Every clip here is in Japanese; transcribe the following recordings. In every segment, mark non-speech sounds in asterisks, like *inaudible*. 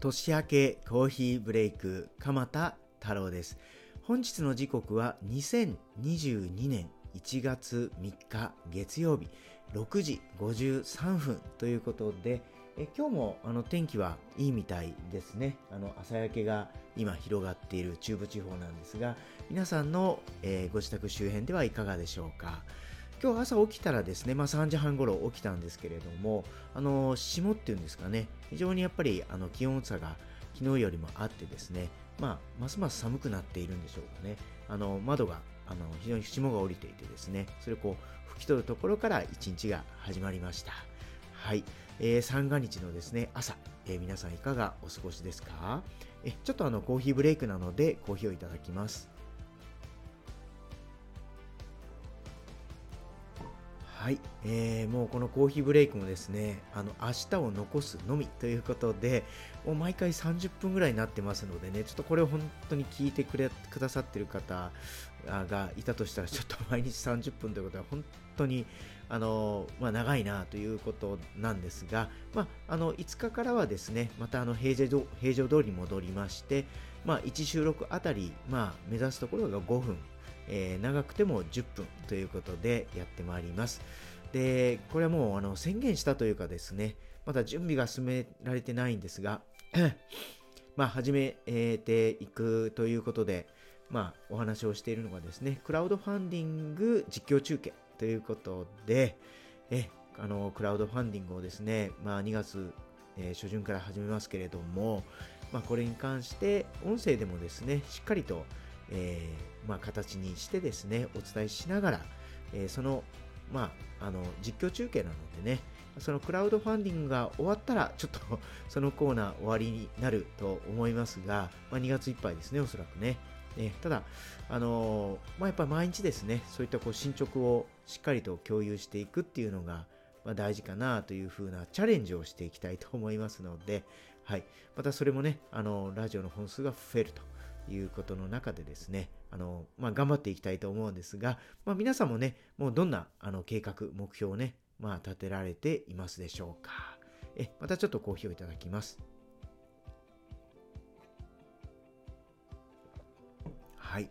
年明けコーヒーブレイク鎌田太郎です。本日の時刻は2022年1月3日月曜日6時53分ということでえ今日もあの天気はいいみたいですね。あの朝焼けが今広がっている中部地方なんですが皆さんの、えー、ご自宅周辺ではいかがでしょうか？今日朝起きたらですね、まあ、3時半ごろ起きたんですけれども、あの霜っていうんですかね、非常にやっぱりあの気温差が昨日よりもあってですね、まあ、ますます寒くなっているんでしょうかね。あの窓があの非常に霜が降りていてですね、それをこう拭き取るところから一日が始まりました。はい、えー、三が日のですね朝、えー、皆さんいかがお過ごしですか？えちょっとあのコーヒーブレイクなのでコーヒーをいただきます。はい、えー、もうこのコーヒーブレイクもですね、あの明日を残すのみということで、もう毎回30分ぐらいになってますのでね、ちょっとこれを本当に聞いてくれくださってる方がいたとしたら、ちょっと毎日30分ということは本当にあの、まあ、長いなということなんですが、まあ、あの5日からはですね、またあの平常平常通りに戻りまして、まあ、1収録あたり、まあ、目指すところが5分。えー、長くても10分ということでやってまいります。で、これはもうあの宣言したというかですね、まだ準備が進められてないんですが、*coughs* まあ、始めていくということで、まあ、お話をしているのがですね、クラウドファンディング実況中継ということで、えあのクラウドファンディングをですね、まあ、2月、えー、初旬から始めますけれども、まあ、これに関して音声でもですね、しっかりと、えー、まあ、形にしてですね、お伝えしながら、えー、その、まあ、あの実況中継なのでね、そのクラウドファンディングが終わったら、ちょっと *laughs* そのコーナー終わりになると思いますが、まあ、2月いっぱいですね、おそらくね。えただ、あの、まあ、やっぱり毎日ですね、そういったこう進捗をしっかりと共有していくっていうのが、まあ、大事かなというふうなチャレンジをしていきたいと思いますので、はい、またそれもね、あのラジオの本数が増えるということの中でですね、あの、まあ、頑張っていきたいと思うんですが、まあ、皆さんもね、もうどんなあの計画、目標をね、まあ、立てられていますでしょうか。え、またちょっとコーヒーをいただきます。はい。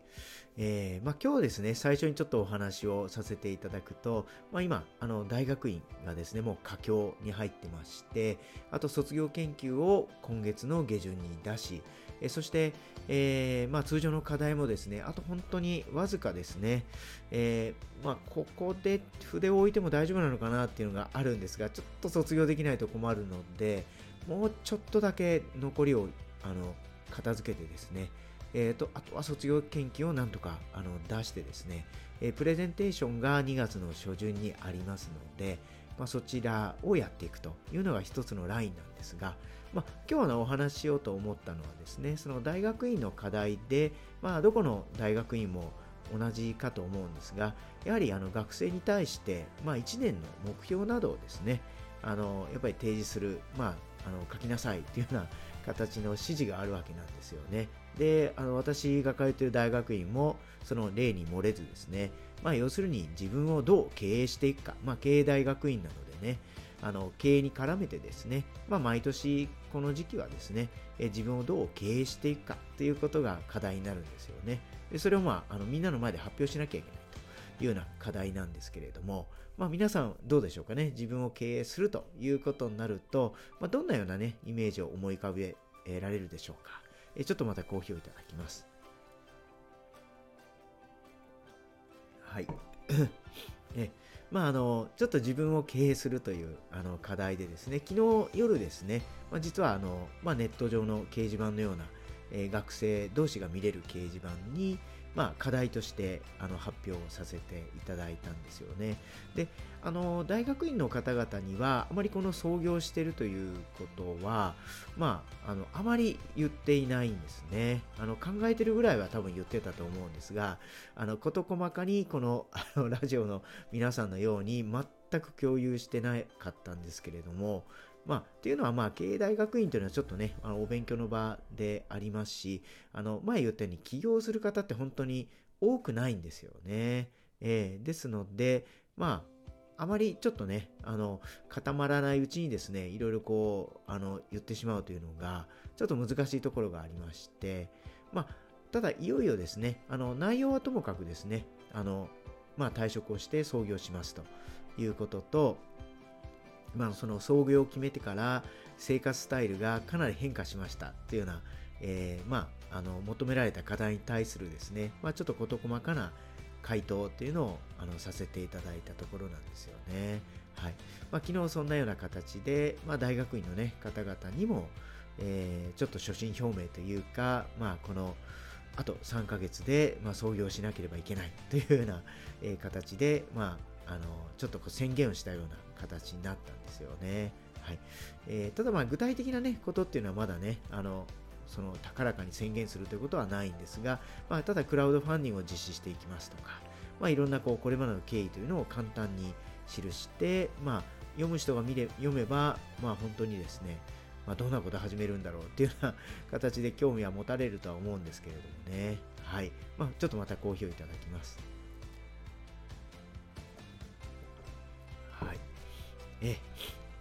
えー、まあ、今日ですね、最初にちょっとお話をさせていただくと、まあ、今、あの大学院がですね、もう佳境に入ってまして、あと卒業研究を今月の下旬に出し、えそして、えー、まあ、通常の課題もですね、あと本当にわずかですね、えー、まあ、ここで筆を置いても大丈夫なのかなっていうのがあるんですが、ちょっと卒業できないと困るので、もうちょっとだけ残りをあの片付けてですね、えーと、あとは卒業研究をなんとかあの出してですね、えー、プレゼンテーションが2月の初旬にありますので、まあ、そちらをやっていくというのが一つのラインなんですが、まあ、今日のお話しようと思ったのはですね、その大学院の課題で、まあ、どこの大学院も同じかと思うんですが、やはりあの学生に対して、まあ、1年の目標などをですね、あのやっぱり提示する、まあ、あの書きなさいっていうような形の指示があるわけなんですよね。で、あの私が通っている大学院もその例に漏れずですね、まあ、要するに自分をどう経営していくか、まあ、経営大学院なのでね、あの経営に絡めてですね、まあ、毎年この時期はですね、え自分をどう経営していくかということが課題になるんですよね。でそれを、まあ、あのみんなの前で発表しなきゃいけないというような課題なんですけれども、まあ、皆さんどうでしょうかね。自分を経営するということになると、まあ、どんなようなね、イメージを思い浮かべられるでしょうか。えちょっとまたコーヒーをいただきます。はい。*coughs* えまあ、あのちょっと自分を経営するというあの課題でですね、昨日夜ですね、まあ、実はあの、まあ、ネット上の掲示板のような、えー、学生同士が見れる掲示板に、まあ、課題としてあの発表させていただいたんですよね。で、あの大学院の方々にはあまりこの創業しているということは、まあ、あのあまり言っていないんですね。あの考えてるぐらいは多分言ってたと思うんですが、あの事細かにこのあのラジオの皆さんのように全く共有してなかったんですけれども、まあ、っていうのは、まあ、経営大学院というのはちょっとね、あのお勉強の場でありますし、あの、前言ったように起業する方って本当に多くないんですよね。えー、ですので、まあ、あまりちょっとね、あの、固まらないうちにですね、いろいろこう、あの、言ってしまうというのが、ちょっと難しいところがありまして、まあ、ただ、いよいよですね、あの、内容はともかくですね、あの、まあ、退職をして創業しますということと、まあ、その創業を決めてから生活スタイルがかなり変化しましたっていうような、えー、まあ、あの求められた課題に対するですね、まあ、ちょっと事細かな回答っていうのをあのさせていただいたところなんですよね。はいまあ、昨日そんなような形で、まあ、大学院の、ね、方々にも、えー、ちょっと初心表明というか、まあ、このあと3ヶ月で、まあ、創業しなければいけないというような、えー、形で、まああ、のちょっとこう宣言をしたような形になったんですよね。はいえー、ただまあ具体的な、ね、ことっていうのはまだねあのその高らかに宣言するということはないんですが、まあ、ただクラウドファンディングを実施していきますとか、まあ、いろんなこうこれまでの経緯というのを簡単に記して、まあ、読む人が見れ読めば、まあ、本当にですね、まあ、どんなことを始めるんだろうっていうような形で興味は持たれるとは思うんですけれどもね。はい。まあ、ちょっとまた好評いただきます。え、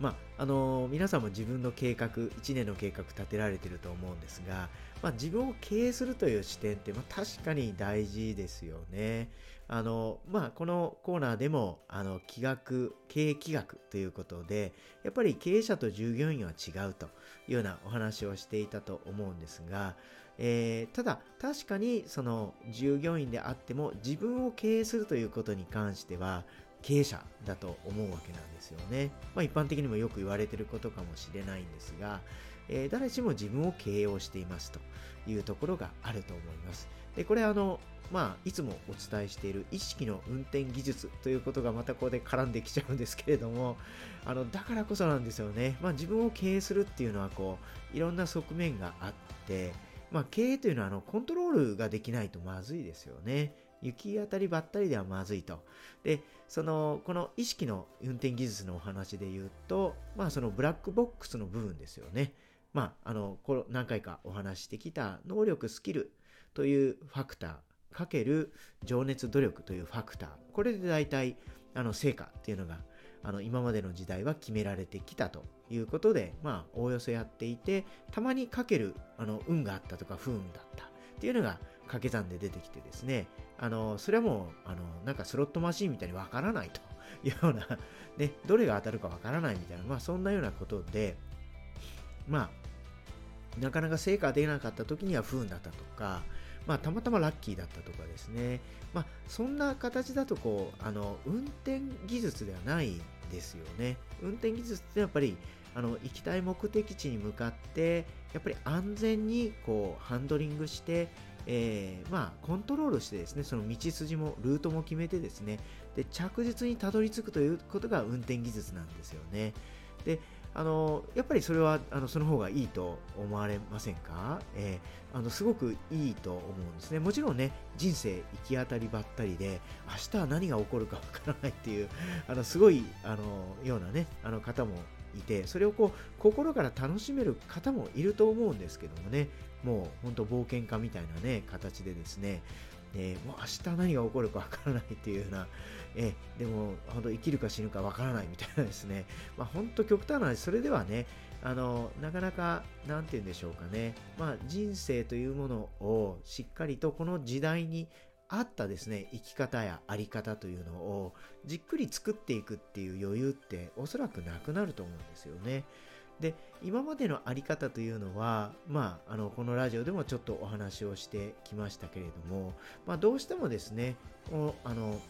まあ、あのー、皆さんも自分の計画、1年の計画立てられてると思うんですが、まあ、自分を経営するという視点って、まあ、確かに大事ですよね。あの、まあ、このコーナーでも、あの、企画、経営企画ということで、やっぱり経営者と従業員は違うというようなお話をしていたと思うんですが、えー、ただ、確かに、その、従業員であっても、自分を経営するということに関しては、経営者だと思うわけなんですよね。まあ、一般的にもよく言われてることかもしれないんですが、えー、誰しも自分を経営をしていますというところがあると思います。で、これあの、まあ、いつもお伝えしている意識の運転技術ということがまたここで絡んできちゃうんですけれども、あの、だからこそなんですよね。まあ、自分を経営するっていうのは、こう、いろんな側面があって、まあ、経営というのは、あの、コントロールができないとまずいですよね。行き当たりばったりではまずいと。で、その、この意識の運転技術のお話で言うと、まあ、そのブラックボックスの部分ですよね。まあ、あの、こ何回かお話してきた能力、スキルというファクター、かける情熱、努力というファクター。これで大体、あの、成果っていうのが、あの、今までの時代は決められてきたということで、まあ、おおよそやっていて、たまにかける、あの、運があったとか、不運だったっていうのが、掛け算で出てきてですね、あの、それはもう、あの、なんかスロットマシンみたいにわからないというような、*laughs* ね、どれが当たるかわからないみたいな、まあ、そんなようなことで、まあ、なかなか成果が出なかった時には不運だったとか、まあ、たまたまラッキーだったとかですね。まあ、そんな形だと、こう、あの、運転技術ではないですよね。運転技術ってやっぱり、あの、行きたい目的地に向かって、やっぱり安全に、こう、ハンドリングして、えー、まあ、コントロールしてですね、その道筋も、ルートも決めてですね、で、着実にたどり着くということが運転技術なんですよね。で、あのやっぱりそれはあのその方がいいと思われませんか、えー、あのすごくいいと思うんですね。もちろんね、人生行き当たりばったりで、明日は何が起こるかわからないっていう、あのすごいあのようなね、あの方もいて、それをこう心から楽しめる方もいると思うんですけどもね、もう本当冒険家みたいなね、形でですね、えー、もう明日何が起こるかわからないっていうような、えー、でも本当生きるか死ぬかわからないみたいなですね、まあ、本当極端な話、それではね、あのなかなか、なんて言うんでしょうかね、まあ、人生というものをしっかりとこの時代に合ったですね、生き方やあり方というのをじっくり作っていくっていう余裕っておそらくなくなると思うんですよね。で、今までのあり方というのは、まあ、あの、このラジオでもちょっとお話をしてきましたけれども、まあ、どうしてもですね、こあの、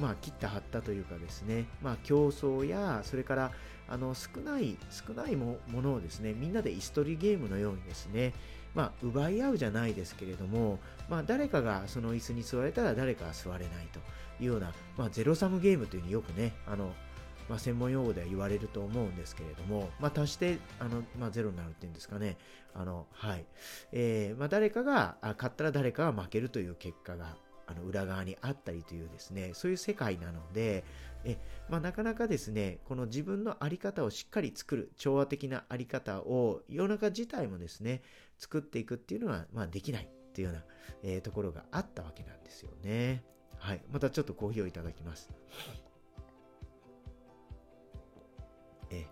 まあ、切った張ったというかですね、まあ、競争や、それから、あの、少ない、少ないものをですね、みんなで椅子取りゲームのようにですね、まあ、奪い合うじゃないですけれども、まあ、誰かがその椅子に座れたら誰かが座れないというような、まあ、ゼロサムゲームというふうによくね、あの、まあ、専門用語では言われると思うんですけれども、まあ、足して、あの、まあ、ゼロになるっていうんですかね。あの、はい。えー、まあ、誰かが、勝ったら誰かが負けるという結果が、あの、裏側にあったりというですね、そういう世界なので、え、まあ、なかなかですね、この自分のあり方をしっかり作る、調和的なあり方を、世の中自体もですね、作っていくっていうのは、まあ、できないっていうような、えー、ところがあったわけなんですよね。はい。またちょっとコーヒーをいただきます。え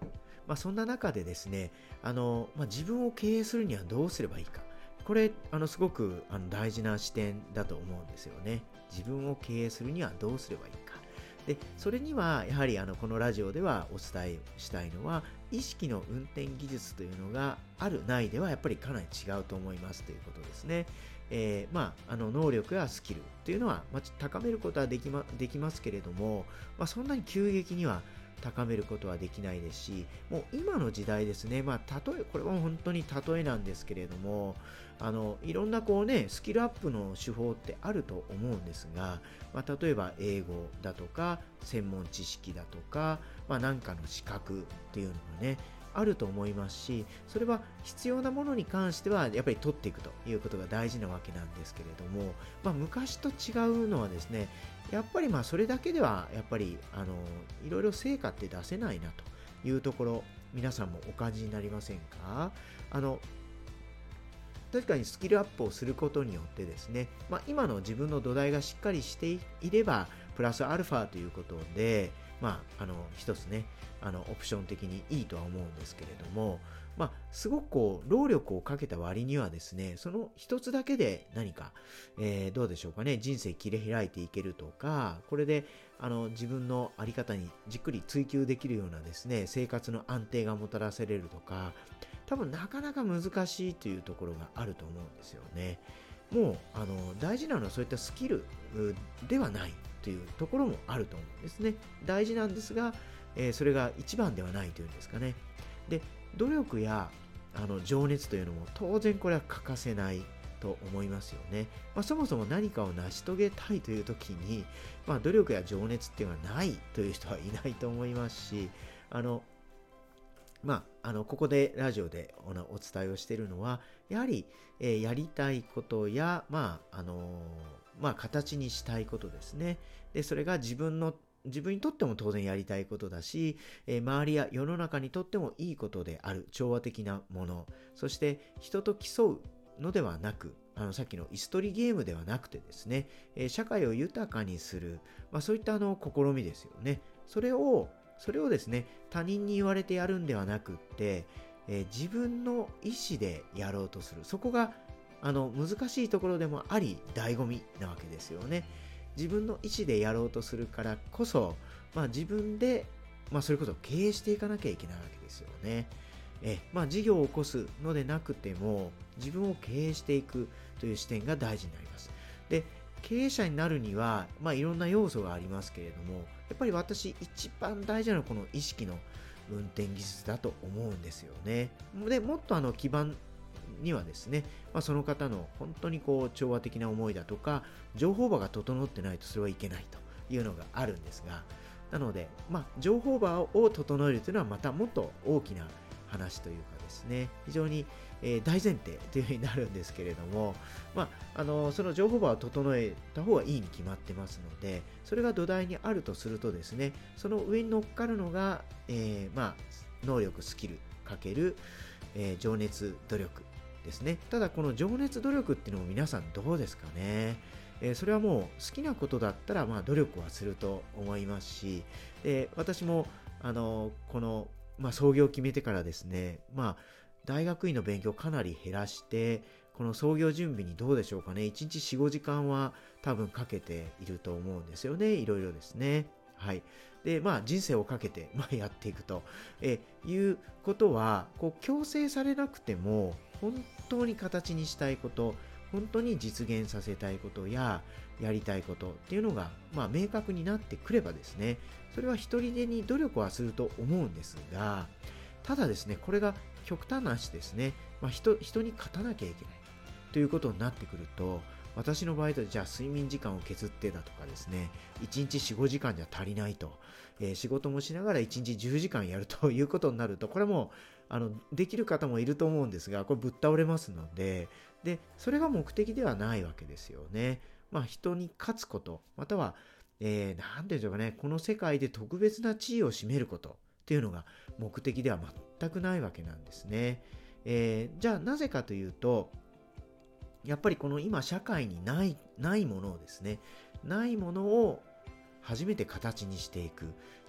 まあ、そんな中でですね、あのまあ、自分を経営するにはどうすればいいか。これ、あのすごくあの大事な視点だと思うんですよね。自分を経営するにはどうすればいいか。で、それには、やはりあのこのラジオではお伝えしたいのは、意識の運転技術というのがある、ないではやっぱりかなり違うと思いますということですね。えー、まあ、あの能力やスキルというのは、まあ、高めることはできまできますけれども、まあ、そんなに急激には高めることはできないですし、もう今の時代ですね、まあ、例え、これは本当に例えなんですけれども、あの、いろんなこうね、スキルアップの手法ってあると思うんですが、まあ、例えば英語だとか、専門知識だとか、まあ、なんかの資格っていうのがね、あると思いますし、それは必要なものに関してはやっぱり取っていくということが大事なわけなんですけれども、まあ、昔と違うのはですね、やっぱりまあそれだけではやっぱりあのいろいろ成果って出せないなというところ、皆さんもお感じになりませんか？あの確かにスキルアップをすることによってですね、まあ、今の自分の土台がしっかりしていれば、プラスアルファということで、まあ、あの、一つね、あの、オプション的にいいとは思うんですけれども、まあ、すごくこう、労力をかけた割にはですね、その一つだけで何か、えー、どうでしょうかね、人生切り開いていけるとか、これで、あの、自分のあり方にじっくり追求できるようなですね、生活の安定がもたらせれるとか、多分なかなか難しいというところがあると思うんですよね。もう、あの、大事なのはそういったスキルではないというところもあると思うんですね。大事なんですが、えー、それが一番ではないというんですかね。で、努力やあの情熱というのも当然これは欠かせないと思いますよね。まあ、そもそも何かを成し遂げたいという時に、まあ、努力や情熱っていうのはないという人はいないと思いますし、あの、まあ、あの、ここでラジオでお伝えをしているのは、やはり、えー、やりたいことや、まあ、あのー、まあ、形にしたいことですね。で、それが自分の自分にとっても当然やりたいことだし、えー、周りや世の中にとってもいいことである調和的なもの、そして人と競うのではなく、あのさっきの椅子取りゲームではなくてですね、えー、社会を豊かにする、まあ、そういったあの試みですよね。それを、それをですね、他人に言われてやるんではなくって、えー、自分の意思でやろうとする。そこがあの難しいところでもあり、醍醐味なわけですよね。自分の意思でやろうとするからこそ、まあ、自分で、まあ、それこそ経営していかなきゃいけないわけですよね。えまあ、事業を起こすのでなくても自分を経営していくという視点が大事になります。で経営者になるには、まあ、いろんな要素がありますけれどもやっぱり私一番大事なのはこの意識の運転技術だと思うんですよね。でもっとあの基盤にはですね、まあ、その方の本当にこう調和的な思いだとか情報場が整ってないとそれはいけないというのがあるんですがなので、まあ、情報場を整えるというのはまたもっと大きな話というかですね非常に、え大前提というふうになるんですけれども、まあ、あのその情報場を整えた方がいいに決まってますのでそれが土台にあるとするとですねその上に乗っかるのが、えー、まあ、能力スキルかける、えー、情熱努力ですね。ただこの情熱努力っていうのも皆さんどうですかね。えー、それはもう好きなことだったらまあ努力はすると思いますし、で私もあのこの、まあ、創業を決めてからですね、まあ、大学院の勉強かなり減らして、この創業準備にどうでしょうかね。1日4、5時間は多分かけていると思うんですよね。いろいろですね。はい。で、まあ、人生をかけて、*laughs* まあ、やっていくと、えいうことは、こう、強制されなくても、本当に形にしたいこと、本当に実現させたいことや、やりたいことっていうのが、まあ、明確になってくればですね、それは一人でに努力はすると思うんですが、ただですね、これが極端な話ですね、まあ、人人に勝たなきゃいけない。ということになってくると、私の場合だと、じゃあ睡眠時間を削ってだとかですね、1日4、5時間じゃ足りないと、えー、仕事もしながら1日10時間やるということになると、これもあのできる方もいると思うんですが、これぶっ倒れますので、で、それが目的ではないわけですよね。まあ、人に勝つこと、または、えー、なんていうんでしょうかね、この世界で特別な地位を占めることっていうのが目的では全くないわけなんですね。えー、じゃあなぜかというと、やっぱりこの今社会にない、ないものをですね、ないものを初めて形にしていく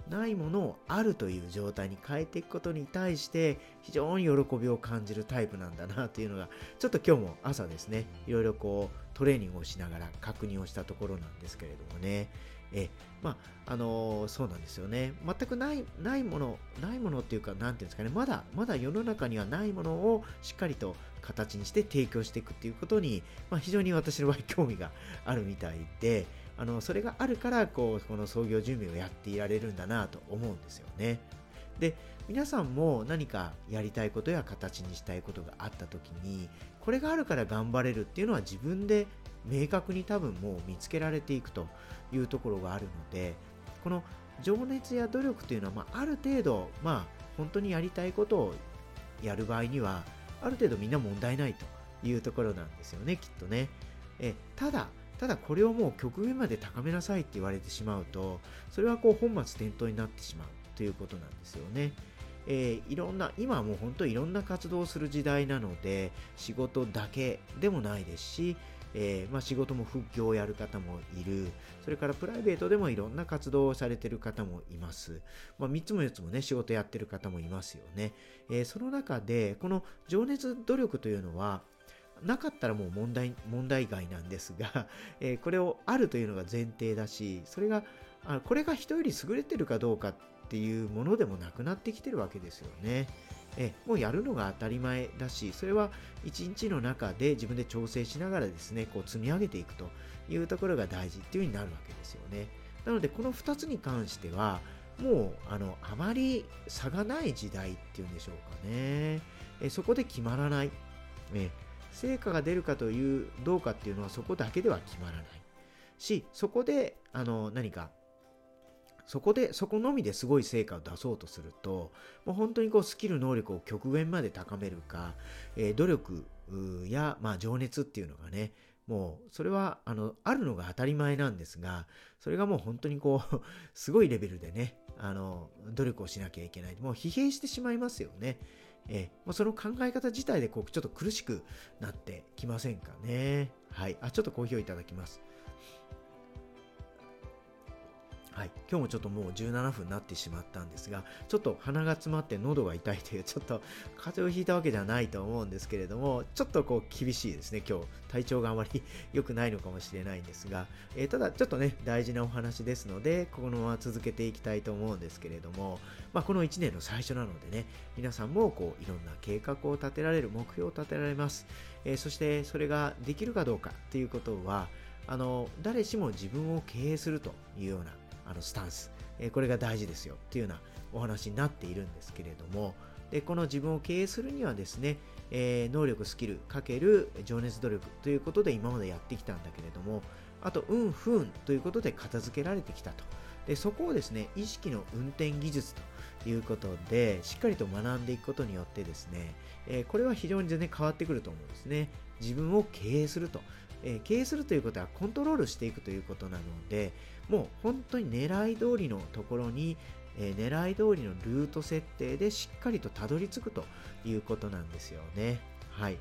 ないものをあるという状態に変えていくことに対して非常に喜びを感じるタイプなんだなというのがちょっと今日も朝ですねいろいろこうトレーニングをしながら確認をしたところなんですけれどもねえまああのー、そうなんですよね全くないないものないものっていうかなんていうんですかねまだまだ世の中にはないものをしっかりと形にして提供していくっていうことに、まあ、非常に私の場合 *laughs* 興味があるみたいであのそれがあるからこうこの創業準備をやっていられるんだなと思うんですよね。で皆さんも何かやりたいことや形にしたいことがあった時にこれがあるから頑張れるっていうのは自分で明確に多分もう見つけられていくというところがあるのでこの情熱や努力というのは、まあ、ある程度、まあ、本当にやりたいことをやる場合にはある程度みんな問題ないというところなんですよねきっとね。えただただこれをもう極限まで高めなさいって言われてしまうとそれはこう本末転倒になってしまう。ということなんですよね。えー、いろんな今はもう本当いろんな活動をする時代なので仕事だけでもないですし、えー、まあ、仕事も副業をやる方もいる。それからプライベートでもいろんな活動をされてる方もいます、まあ、3つも4つもね仕事やってる方もいますよね、えー、その中でこの情熱努力というのはなかったらもう問題問題外なんですが、*laughs* えー、これをあるというのが前提だしそれがあこれが人より優れてるかどうかっていうものでもなくなってきてるわけですよね。えもうやるのが当たり前だしそれは一日の中で自分で調整しながらですねこう積み上げていくというところが大事っていう風になるわけですよね。なのでこの2つに関してはもうあのあまり差がない時代っていうんでしょうかね。えそこで決まらない。え成果が出るかというどうかっていうのはそこだけでは決まらないしそこであの何かそこでそこのみですごい成果を出そうとするともう本当にこうスキル能力を極限まで高めるか、えー、努力や、まあ、情熱っていうのがねもうそれはあのあるのが当たり前なんですがそれがもう本当にこう *laughs* すごいレベルでねあの努力をしなきゃいけないもう疲弊してしまいますよね。えー、その考え方自体でこうちょっと苦しくなってきませんかね。はい。あ、ちょっとコーヒーをいただきます。はい、今日もちょっともう17分になってしまったんですが、ちょっと鼻が詰まって喉が痛いという、*laughs* ちょっと風邪をひいたわけじゃないと思うんですけれども、ちょっとこう厳しいですね、今日。体調があまり良くないのかもしれないんですが、えー、ただちょっとね、大事なお話ですので、このまま続けていきたいと思うんですけれども、まあ、この1年の最初なのでね、皆さんもこういろんな計画を立てられる、目標を立てられます。えー、そしてそれができるかどうかっていうことは、あの誰しも自分を経営するというようなあのスタンス、えこれが大事ですよっていうようなお話になっているんですけれども、でこの自分を経営するにはですね、えー、能力、スキルかける情熱努力ということで今までやってきたんだけれども、あと、運、不運ということで片付けられてきたと。でそこをですね、意識の運転技術ということで、しっかりと学んでいくことによってですね、えー、これは非常に全然変わってくると思うんですね。自分を経営すると。えー、経営するということはコントロールしていくということなので、もう本当に狙い通りのところに、えー、狙い通りのルート設定でしっかりとたどり着くということなんですよね。はい。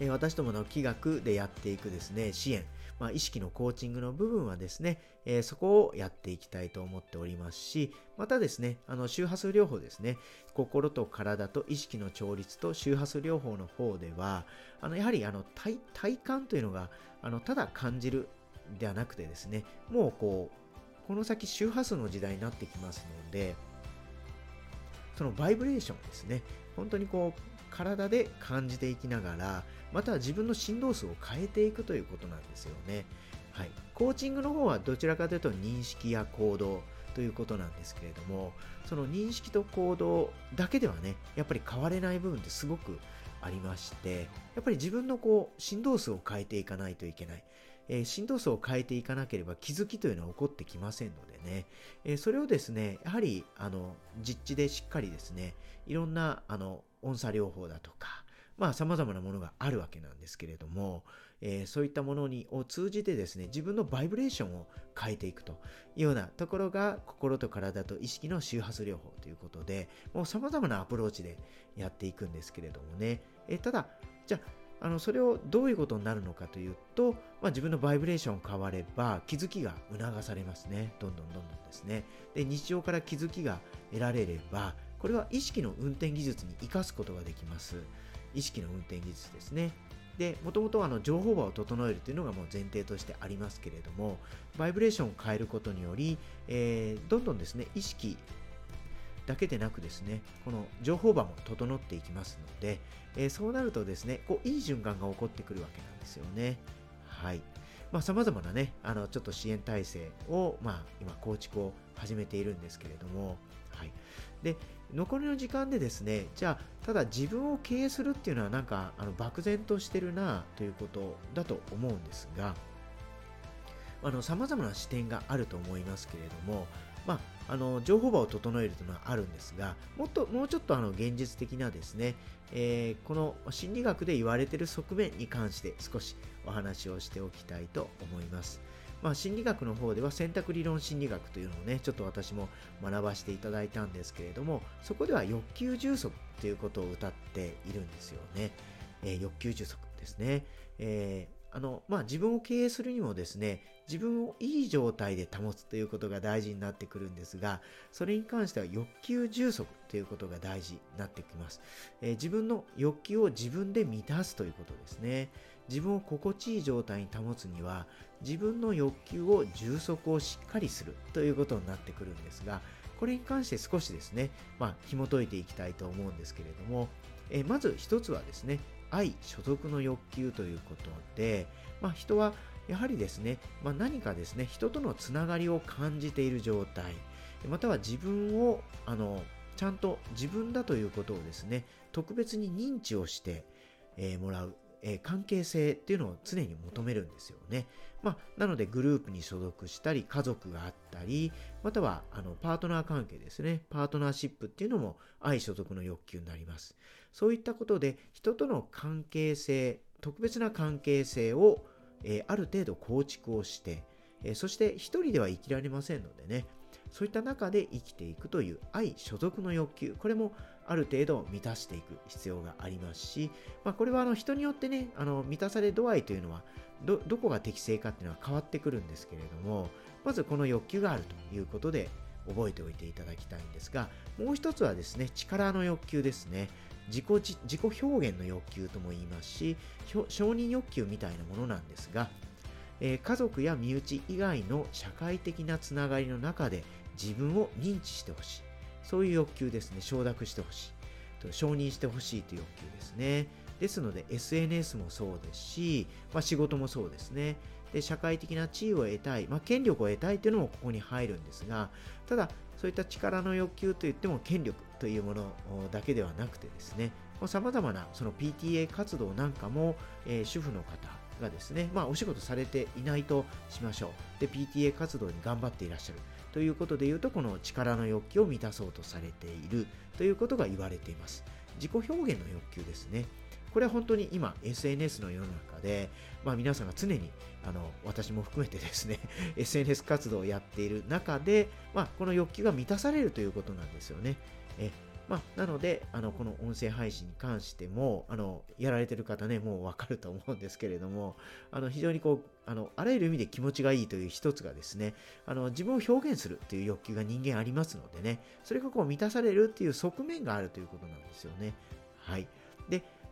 えー、私どもの企画でやっていくですね、支援、まあ、意識のコーチングの部分はですね、えー、そこをやっていきたいと思っておりますし、またですね、あの周波数療法ですね、心と体と意識の調律と周波数療法の方では、あのやはりあの体体感というのがあのただ感じるではなくてですね、もうこう、この先周波数の時代になってきますので、そのバイブレーションですね、本当にこう、体で感じていきながら、また自分の振動数を変えていくということなんですよね。はい。コーチングの方はどちらかというと認識や行動ということなんですけれども、その認識と行動だけではね、やっぱり変われない部分ってすごくありまして、やっぱり自分のこう振動数を変えていかないといけない。えー、振動数を変えていかなければ気づきというのは起こってきませんのでね、えー、それをですね、やはりあの実地でしっかりですね、いろんなあの音差療法だとか、まあ様々なものがあるわけなんですけれども、えー、そういったものにを通じてですね、自分のバイブレーションを変えていくというようなところが心と体と意識の周波数療法ということで、もう様々なアプローチでやっていくんですけれどもね、えー、ただ、じゃああのそれをどういうことになるのかというと、まあ、自分のバイブレーション変われば気づきが促されますね。どんどんどんどんですね。で、日常から気づきが得られれば、これは意識の運転技術に生かすことができます。意識の運転技術ですね。で、もともとあの情報場を整えるというのがもう前提としてありますけれども、バイブレーションを変えることにより、えー、どんどんですね、意識だけでなくですね、この情報場も整っていきますので、えー、そうなるとですね、こういい循環が起こってくるわけなんですよね。はい。まあ、様々なね、あの、ちょっと支援体制を、まあ、今、構築を始めているんですけれども、はい。で、残りの時間でですね、じゃあ、ただ自分を経営するっていうのはなんか、あの、漠然としてるなということだと思うんですが、あの、様々な視点があると思いますけれども、まあ、あの情報場を整えるというのはあるんですが、もっともうちょっとあの現実的なですね、えー、この心理学で言われている側面に関して少しお話をしておきたいと思います。まあ、心理学の方では選択理論心理学というのをね、ちょっと私も学ばせていただいたんですけれども、そこでは欲求充足ということを歌っているんですよね。えー、欲求充足ですね。えーあの、まあ、自分を経営するにもですね、自分をいい状態で保つということが大事になってくるんですが、それに関しては欲求充足ということが大事になってきます。えー、自分の欲求を自分で満たすということですね。自分を心地いい状態に保つには、自分の欲求を充足をしっかりするということになってくるんですが、これに関して少しですね、まあ、紐解いていきたいと思うんですけれども、えー、まず一つはですね、愛、所属の欲求ということで、まあ、人はやはりですね、まあ、何かですね、人とのつながりを感じている状態、または自分を、あの、ちゃんと自分だということをですね、特別に認知をして、えー、もらう、えー、関係性っていうのを常に求めるんですよね。まあ、なのでグループに所属したり、家族があったり、またはあのパートナー関係ですね。パートナーシップっていうのも愛所属の欲求になります。そういったことで人との関係性、特別な関係性を、え、ある程度構築をして、え、そして一人では生きられませんのでね、そういった中で生きていくという愛所属の欲求、これもある程度満たしていく必要がありますし、まあ、これはあの人によってね、あの満たされ度合いというのはど、どこが適正かっていうのは変わってくるんですけれども、まずこの欲求があるということで覚えておいていただきたいんですが、もう一つはですね、力の欲求ですね。自己自己表現の欲求とも言いますし、承認欲求みたいなものなんですが、えー、家族や身内以外の社会的なつながりの中で自分を認知してほしい。そういう欲求ですね。承諾してほしい。と承認してほしいという欲求ですね。ですので SNS もそうですし、まあ、仕事もそうですね。で社会的な地位を得たい、まあ、権力を得たいというのもここに入るんですが、ただそういった力の欲求といっても権力というものだけではなくてですね、さまざまなその PTA 活動なんかも、えー、主婦の方がですね、まあお仕事されていないとしましょう。で、PTA 活動に頑張っていらっしゃる。ということで言うと、この力の欲求を満たそうとされているということが言われています。自己表現の欲求ですね。これは本当に今 SNS の世の中で、まあ、皆さんが常にあの私も含めてですね *laughs* SNS 活動をやっている中で、まあ、この欲求が満たされるということなんですよね。えまあ、なので、あの、この音声配信に関しても、あの、やられてる方ね、もうわかると思うんですけれども、あの、非常にこう、あの、あらゆる意味で気持ちがいいという一つがですね、あの、自分を表現するという欲求が人間ありますのでね、それがこう満たされるっていう側面があるということなんですよね。はい。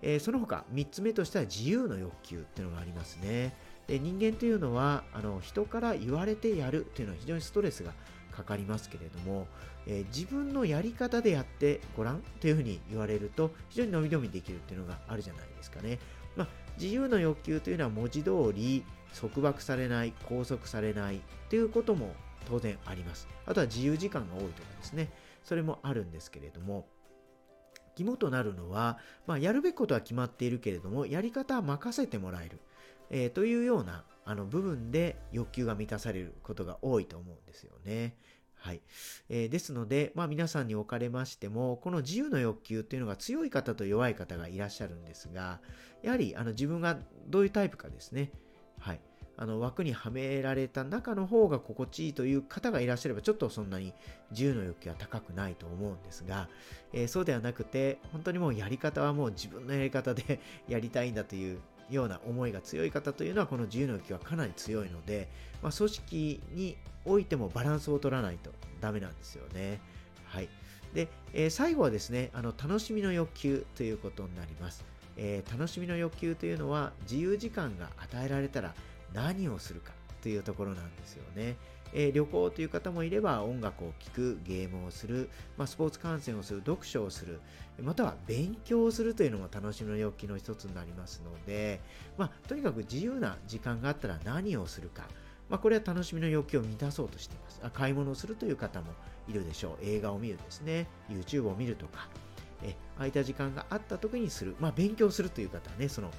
えー、その他、3つ目としては自由の欲求っていうのがありますね。で人間というのはあの人から言われてやるというのは非常にストレスがかかりますけれども、えー、自分のやり方でやってごらんというふうに言われると非常に伸び伸びできるっていうのがあるじゃないですかね。まあ、自由の欲求というのは文字通り束縛されない、拘束されないということも当然あります。あとは自由時間が多いとかですね。それもあるんですけれども、肝となるのは、まあ、やるべきことは決まっているけれども、やり方は任せてもらえる。えー、というようなあの部分で欲求が満たされることが多いと思うんですよね。はい。えー、ですので、まあ皆さんにおかれましても、この自由の欲求っていうのが強い方と弱い方がいらっしゃるんですが、やはりあの自分がどういうタイプかですね。はい。あの枠にはめられた中の方が心地いいという方がいらっしゃればちょっとそんなに自由の欲求は高くないと思うんですが、えー、そうではなくて本当にもうやり方はもう自分のやり方でやりたいんだというような思いが強い方というのはこの自由の欲求はかなり強いので、まあ、組織においてもバランスを取らないとダメなんですよね。はい。で、えー、最後はですね、あの楽しみの欲求ということになります。えー、楽しみの欲求というのは自由時間が与えられたら何をするかというところなんですよね。えー、旅行という方もいれば音楽を聴く、ゲームをする、まあ、スポーツ観戦をする、読書をする、または勉強をするというのも楽しみの欲求の一つになりますので、まあ、とにかく自由な時間があったら何をするか、まあ、これは楽しみの欲求を満たそうとしていますあ。買い物をするという方もいるでしょう。映画を見るですね、YouTube を見るとか、え空いた時間があった時にする、まあ、勉強するという方はね、その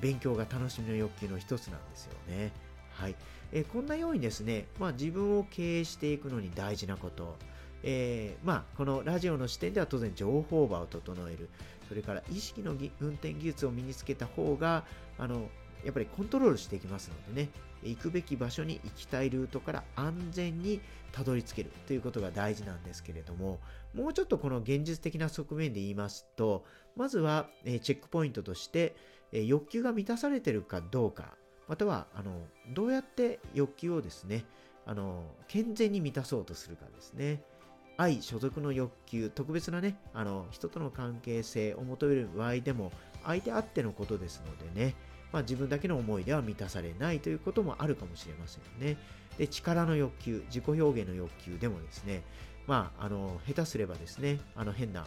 勉強が楽しみの欲求の一つなんですよね。はい。えこんなようにですね、まあ、自分を経営していくのに大事なこと、えー、まあ、このラジオの視点では当然情報場を整える、それから意識の運転技術を身につけた方が、あの、やっぱりコントロールしていきますのでね、行くべき場所に行きたいルートから安全にたどり着けるということが大事なんですけれども、もうちょっとこの現実的な側面で言いますと、まずは、えチェックポイントとして、え欲求が満たされてるかどうか、または、あの、どうやって欲求をですね、あの、健全に満たそうとするかですね。愛、所属の欲求、特別なね、あの、人との関係性を求める場合でも、相手あってのことですのでね、まあ、自分だけの思いでは満たされないということもあるかもしれませんよね。で、力の欲求、自己表現の欲求でもですね、まあ、あの、下手すればですね、あの、変な、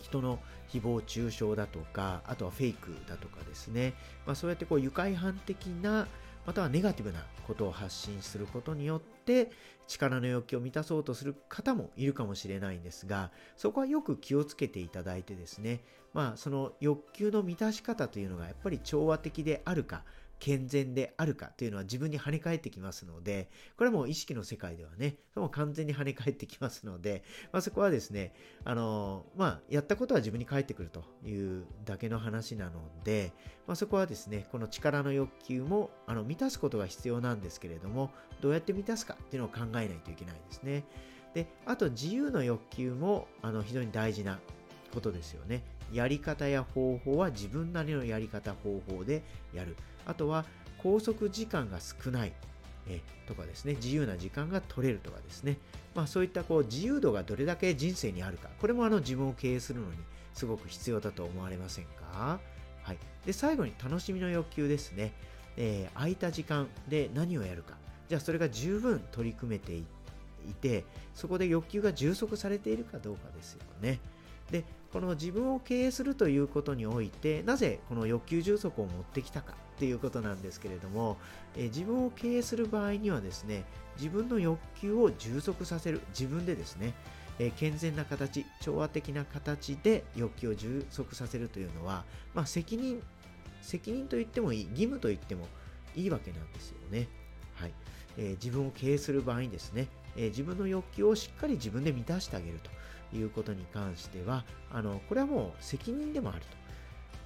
人の誹謗中傷だとか、あとはフェイクだとかですね、まあ、そうやってこう愉快犯的な、またはネガティブなことを発信することによって力の欲求を満たそうとする方もいるかもしれないんですがそこはよく気をつけていただいてですね。まあその欲求の満たし方というのがやっぱり調和的であるか健全であるかというのは自分に跳ね返ってきますので、これはもう意識の世界ではね、もう完全に跳ね返ってきますので、まあ、そこはですね、あのまあ、やったことは自分に返ってくるというだけの話なので、まあ、そこはですね、この力の欲求もあの満たすことが必要なんですけれども、どうやって満たすかっていうのを考えないといけないですね。で、あと自由の欲求もあの非常に大事なことですよね。やり方や方法は自分なりのやり方方法でやる。あとは拘束時間が少ないえとかですね、自由な時間が取れるとかですね、まあそういったこう自由度がどれだけ人生にあるか、これもあの自分を経営するのにすごく必要だと思われませんか？はい。で、最後に楽しみの欲求ですね。えー、空いた時間で何をやるか。じゃあそれが十分取り組めていて、そこで欲求が充足されているかどうかですよね。で、この自分を経営するということにおいて、なぜこの欲求充足を持ってきたかっていうことなんですけれども、え自分を経営する場合にはですね、自分の欲求を充足させる、自分でですね、え健全な形、調和的な形で欲求を充足させるというのは、まあ、責任、責任と言ってもいい、義務と言ってもいいわけなんですよね。はい。えー、自分を経営する場合にですね、えー、自分の欲求をしっかり自分で満たしてあげるということに関しては、あの、これはもう責任でもあると。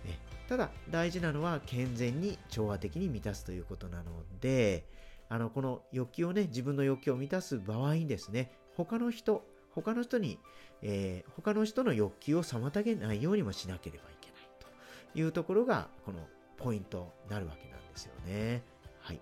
えただ、大事なのは健全に調和的に満たすということなので、あの、この欲求をね、自分の欲求を満たす場合にですね、他の人、他の人に、えー、他の人の欲求を妨げないようにもしなければいけないというところが、このポイントになるわけなんですよね。はい。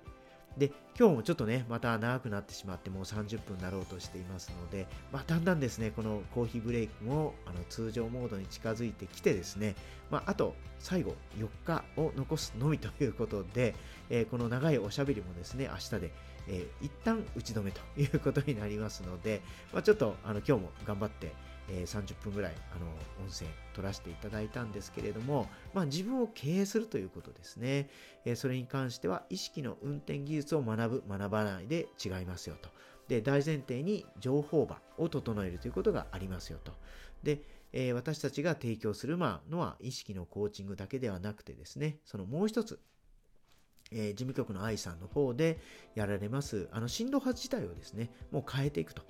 で、今日もちょっとね、また長くなってしまって、もう30分になろうとしていますので、まあ、だんだんですね、このコーヒーブレイクもあの通常モードに近づいてきてですね、まあ、あと最後4日を残すのみということで、えー、この長いおしゃべりもですね、明日で、えー、一旦打ち止めということになりますので、まあ、ちょっとあの今日も頑張って、えー、30分ぐらいあの音声取らせていただいたんですけれども、まあ、自分を経営するということですね、えー、それに関しては意識の運転技術を学ぶ学ばないで違いますよと。で大前提に情報場を整えるということがありますよと。で、えー、私たちが提供するまあのは意識のコーチングだけではなくてですねそのもう一つえー、事務局の愛さんの方でやられます、あの、振動波自体をですね、もう変えていくと、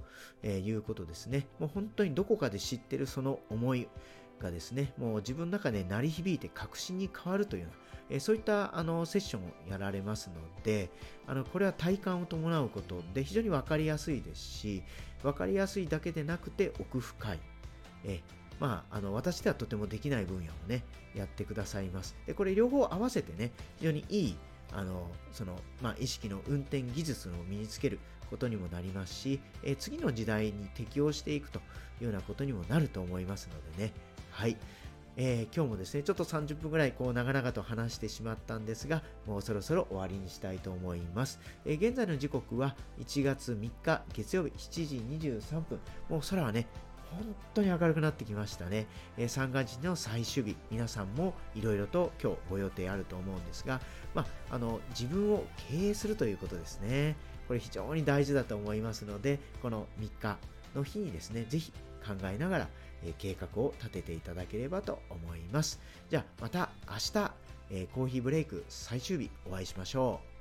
えいうことですね。もう本当にどこかで知ってるその思い、がですね、もう自分の中で鳴り響いて確信に変わるというような、えそういったあのセッションをやられますので、あのこれは体感を伴うことで非常に分かりやすいですし、分かりやすいだけでなくて奥深い。えまあ、あの私ではとてもできない分野をね、やってくださいます。で、これ両方合わせてね、非常にいいあのその、まあ、意識の運転技術を身につけることにもなりますし、えー、次の時代に適応していくというようなことにもなると思いますのでね。はい。えー、今日もですね、ちょっと30分ぐらいこう長々と話してしまったんですが、もうそろそろ終わりにしたいと思います。えー、現在の時刻は1月3日月曜日7時23分。もう空はね、本当に明るくなってきましたね。えー、三が日の最終日、皆さんもいろいろと今日ご予定あると思うんですが、まあ、あの自分を経営するということですね。これ非常に大事だと思いますので、この3日の日にですね、ぜひ考えながら、えー、計画を立てていただければと思います。じゃあまた明日、えー、コーヒーブレイク最終日お会いしましょう。